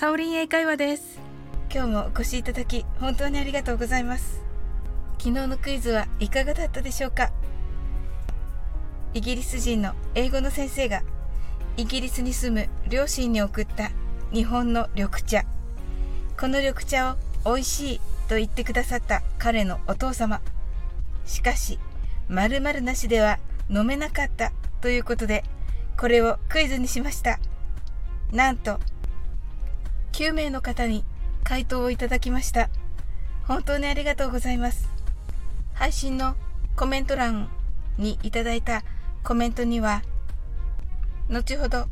サオリン英会話です。今日もお越しいただき本当にありがとうございます。昨日のクイズはいかがだったでしょうか？イギリス人の英語の先生がイギリスに住む両親に送った日本の緑茶。この緑茶を美味しいと言ってくださった彼のお父様。しかし〇〇なしでは飲めなかったということでこれをクイズにしました。なんと9名の方に回答をいただきました。本当にありがとうございます。配信のコメント欄にいただいたコメントには後ほど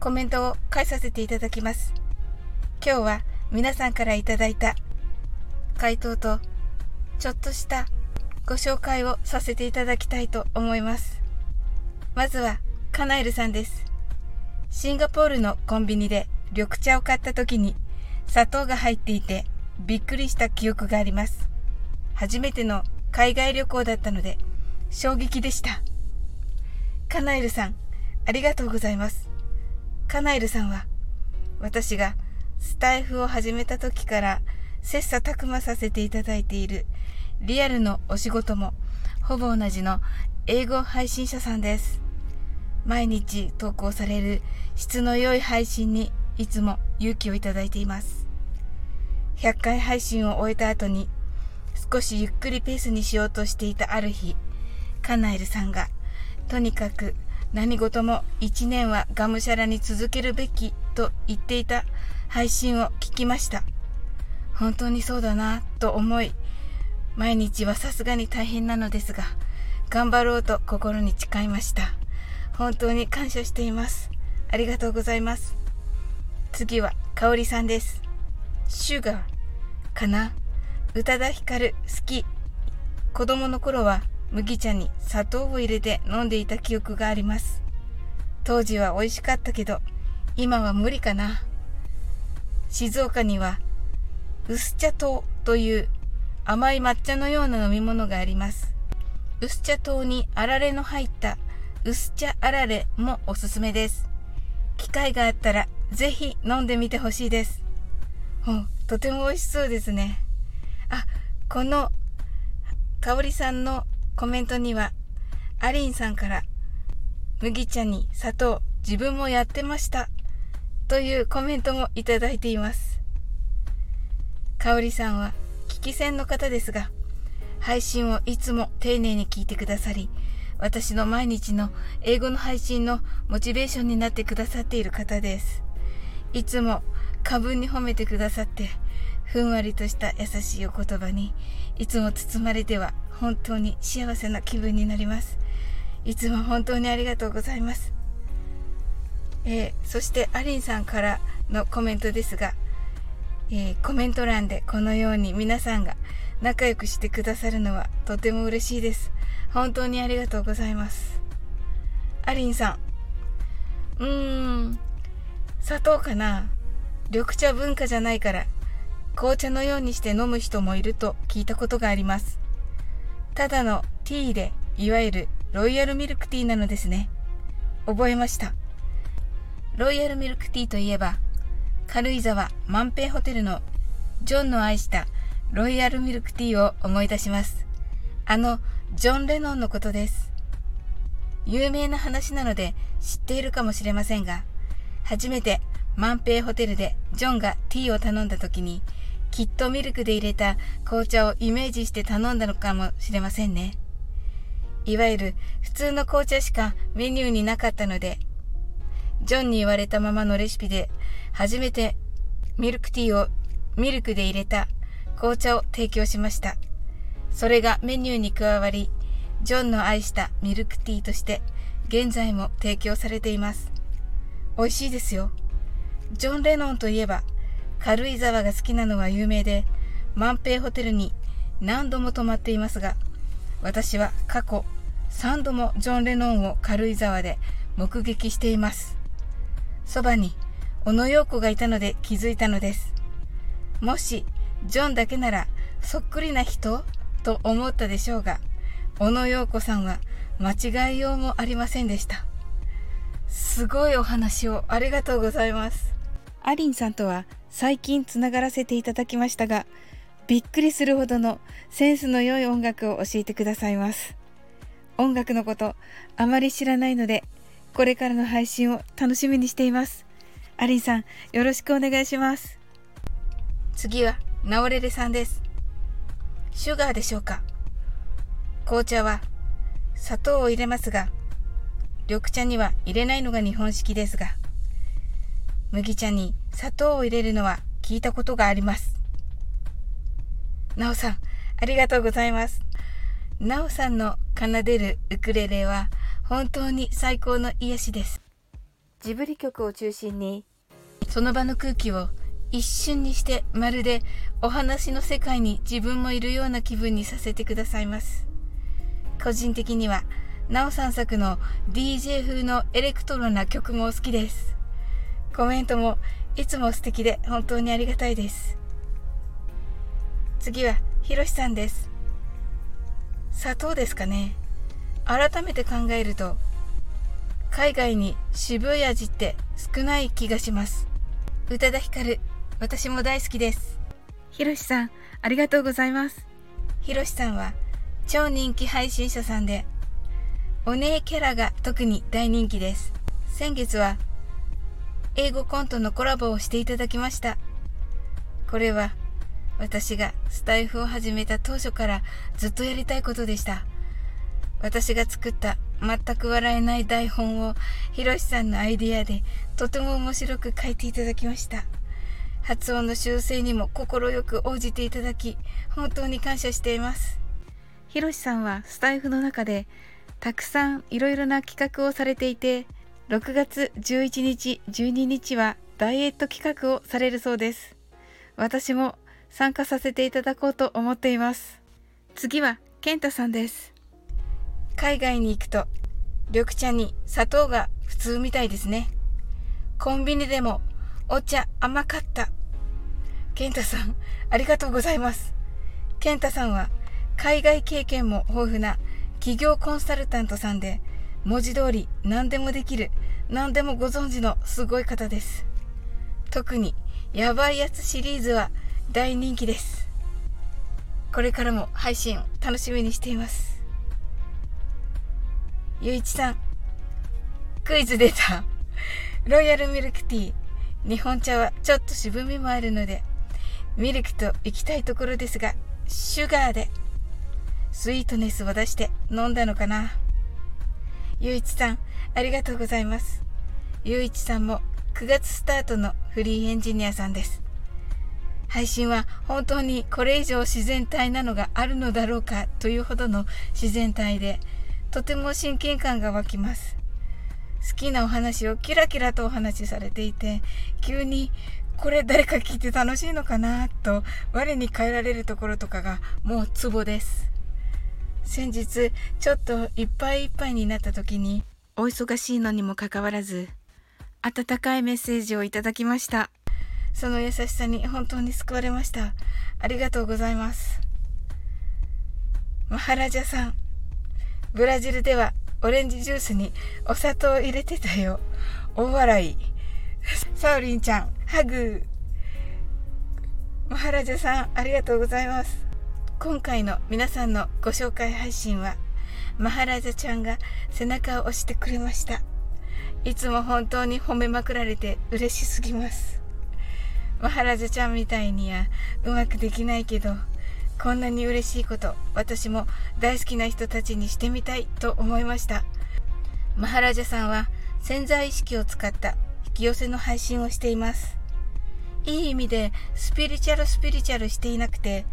コメントを返させていただきます。今日は皆さんからいただいた回答とちょっとしたご紹介をさせていただきたいと思います。まずはカナエルさんです。シンガポールのコンビニで緑茶を買った時に砂糖が入っていてびっくりした記憶があります。初めての海外旅行だったので衝撃でした。カナエルさん、ありがとうございます。カナエルさんは私がスタイフを始めた時から切磋琢磨させていただいているリアルのお仕事もほぼ同じの英語配信者さんです。毎日投稿される質の良い配信にいつも勇気をいただいています。100回配信を終えた後に少しゆっくりペースにしようとしていたある日、カナエルさんがとにかく何事も1年はがむしゃらに続けるべきと言っていた配信を聞きました。本当にそうだなと思い、毎日はさすがに大変なのですが、頑張ろうと心に誓いました。本当に感謝しています。ありがとうございます。次は香織さんです。シュガーかな？宇多田ヒカル好き。子供の頃は麦茶に砂糖を入れて飲んでいた記憶があります。当時は美味しかったけど、今は無理かな。静岡には薄茶糖という甘い抹茶のような飲み物があります。薄茶糖にあられの入った薄茶あられもおすすめです。機会があったらぜひ飲んでみてほしいです。とても美味しそうですね。あ、この香りさんのコメントには、アリンさんから麦茶に砂糖自分もやってましたというコメントもいただいています。香りさんは聞き戦の方ですが、配信をいつも丁寧に聞いてくださり、私の毎日の英語の配信のモチベーションになってくださっている方です。いつも過分に褒めてくださって、ふんわりとした優しいお言葉に、いつも包まれては本当に幸せな気分になります。いつも本当にありがとうございます。えー、そしてアリンさんからのコメントですが、えー、コメント欄でこのように皆さんが仲良くしてくださるのはとても嬉しいです。本当にありがとうございます。アリンさん、うーん、砂糖かな？緑茶文化じゃないから紅茶のようにして飲む人もいると聞いたことがあります。ただのティーでいわゆるロイヤルミルクティーなのですね。覚えました。ロイヤルミルクティーといえば軽井沢万平ホテルのジョンの愛したロイヤルミルクティーを思い出します。あのジョン・レノンのことです。有名な話なので知っているかもしれませんが、初めて万平ホテルでジョンがティーを頼んだ時に、きっとミルクで入れた紅茶をイメージして頼んだのかもしれませんね。いわゆる普通の紅茶しかメニューになかったので、ジョンに言われたままのレシピで初めてミルクティーをミルクで入れた紅茶を提供しました。それがメニューに加わり、ジョンの愛したミルクティーとして現在も提供されています。美味しいですよ。ジョン・レノンといえば軽井沢が好きなのは有名で万平ホテルに何度も泊まっていますが私は過去3度もジョン・レノンを軽井沢で目撃しています。そばに小野陽子がいたので気づいたのです。もしジョンだけならそっくりな人？と思ったでしょうが小野陽子さんは間違いようもありませんでした。すごいお話をありがとうございますアリンさんとは最近つながらせていただきましたが、びっくりするほどのセンスの良い音楽を教えてくださいます。音楽のことあまり知らないので、これからの配信を楽しみにしています。アリンさん、よろしくお願いします。次は、ナオレレさんです。シュガーでしょうか紅茶は砂糖を入れますが、緑茶には入れないのが日本式ですが、麦茶に砂糖を入れるのは聞いたことがあります。なおさん、ありがとうございます。なおさんの奏でるウクレレは本当に最高の癒しです。ジブリ曲を中心に、その場の空気を一瞬にしてまるでお話の世界に自分もいるような気分にさせてくださいます。個人的には、なおさん作の DJ 風のエレクトロな曲も好きです。コメントもいつも素敵で本当にありがたいです。次は、ひろしさんです。砂糖ですかね。改めて考えると、海外に渋い味って少ない気がします。宇多田ヒカル、私も大好きです。ひろしさん、ありがとうございます。ひろしさんは超人気配信者さんで、お姉キャラが特に大人気です。先月は英語コントのコラボをしていただきました。これは私がスタイフを始めた当初からずっとやりたいことでした。私が作った全く笑えない台本をひろしさんのアイディアでとても面白く書いていただきました。発音の修正にも快く応じていただき本当に感謝しています。ひろしさんはスタイフの中でたくさんいろいろな企画をされていて6月11日、12日はダイエット企画をされるそうです。私も参加させていただこうと思っています。次は、ケンタさんです。海外に行くと、緑茶に砂糖が普通みたいですね。コンビニでもお茶甘かった。ケンタさん、ありがとうございます。ケンタさんは海外経験も豊富な企業コンサルタントさんで、文字通り何でもできる、何でもご存知のすごい方です。特に、やばいやつシリーズは大人気です。これからも配信楽しみにしています。ゆういちさん、クイズ出た。ロイヤルミルクティー。日本茶はちょっと渋みもあるので、ミルクと行きたいところですが、シュガーで、スイートネスを出して飲んだのかな。ゆういちさん、ありがとうございます。ゆういちさんも9月スタートのフリーエンジニアさんです。配信は本当にこれ以上自然体なのがあるのだろうかというほどの自然体で、とても親近感が湧きます。好きなお話をキラキラとお話しされていて、急にこれ誰か聞いて楽しいのかなと我に返られるところとかがもうツボです。先日ちょっといっぱいいっぱいになった時にお忙しいのにもかかわらず温かいメッセージをいただきました。その優しさに本当に救われました。ありがとうございます。マハラジャさんブラジルではオレンジジュースにお砂糖を入れてたよ。大笑い。サウリンちゃんハグ。マハラジャさんありがとうございます。今回の皆さんのご紹介配信は、マハラジャちゃんが背中を押してくれました。いつも本当に褒めまくられて嬉しすぎます。マハラジャちゃんみたいにはうまくできないけど、こんなに嬉しいこと、私も大好きな人たちにしてみたいと思いました。マハラジャさんは潜在意識を使った引き寄せの配信をしています。いい意味でスピリチュアルスピリチュアルしていなくて、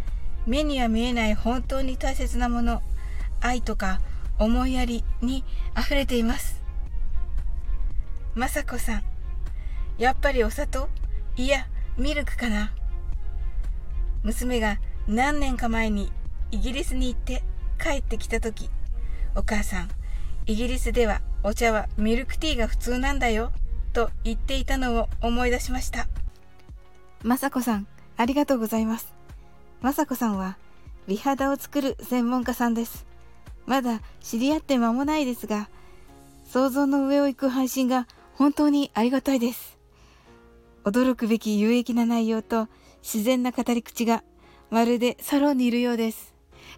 目には見えない本当に大切なもの、愛とか思いやりに溢れています。まさこさん、やっぱりお砂糖いや、ミルクかな娘が何年か前にイギリスに行って帰ってきた時、お母さん、イギリスではお茶はミルクティーが普通なんだよ、と言っていたのを思い出しました。まさこさん、ありがとうございます。まさこさんは美肌を作る専門家さんです。まだ知り合って間もないですが、想像の上を行く配信が本当にありがたいです。驚くべき有益な内容と自然な語り口がまるでサロンにいるようです。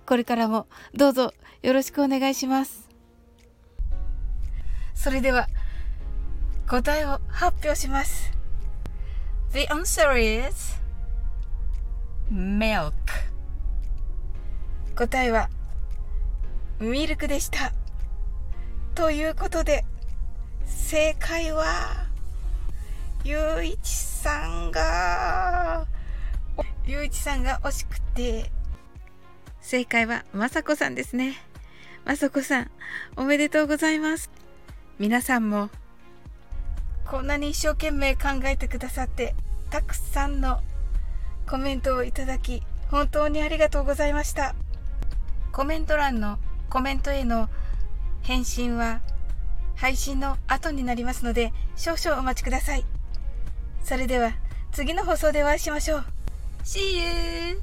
これからもどうぞよろしくお願いします。それでは答えを発表します。The answer is milk. 答えはミルクでした。ということで正解はゆういちさんがゆういちさんが惜しくて正解はまさこさんですね。まさこさんおめでとうございます。皆さんもこんなに一生懸命考えてくださってたくさんのコメントをいただき本当にありがとうございました。コメント欄のコメントへの返信は配信の後になりますので少々お待ちください。それでは次の放送でお会いしましょう。See you!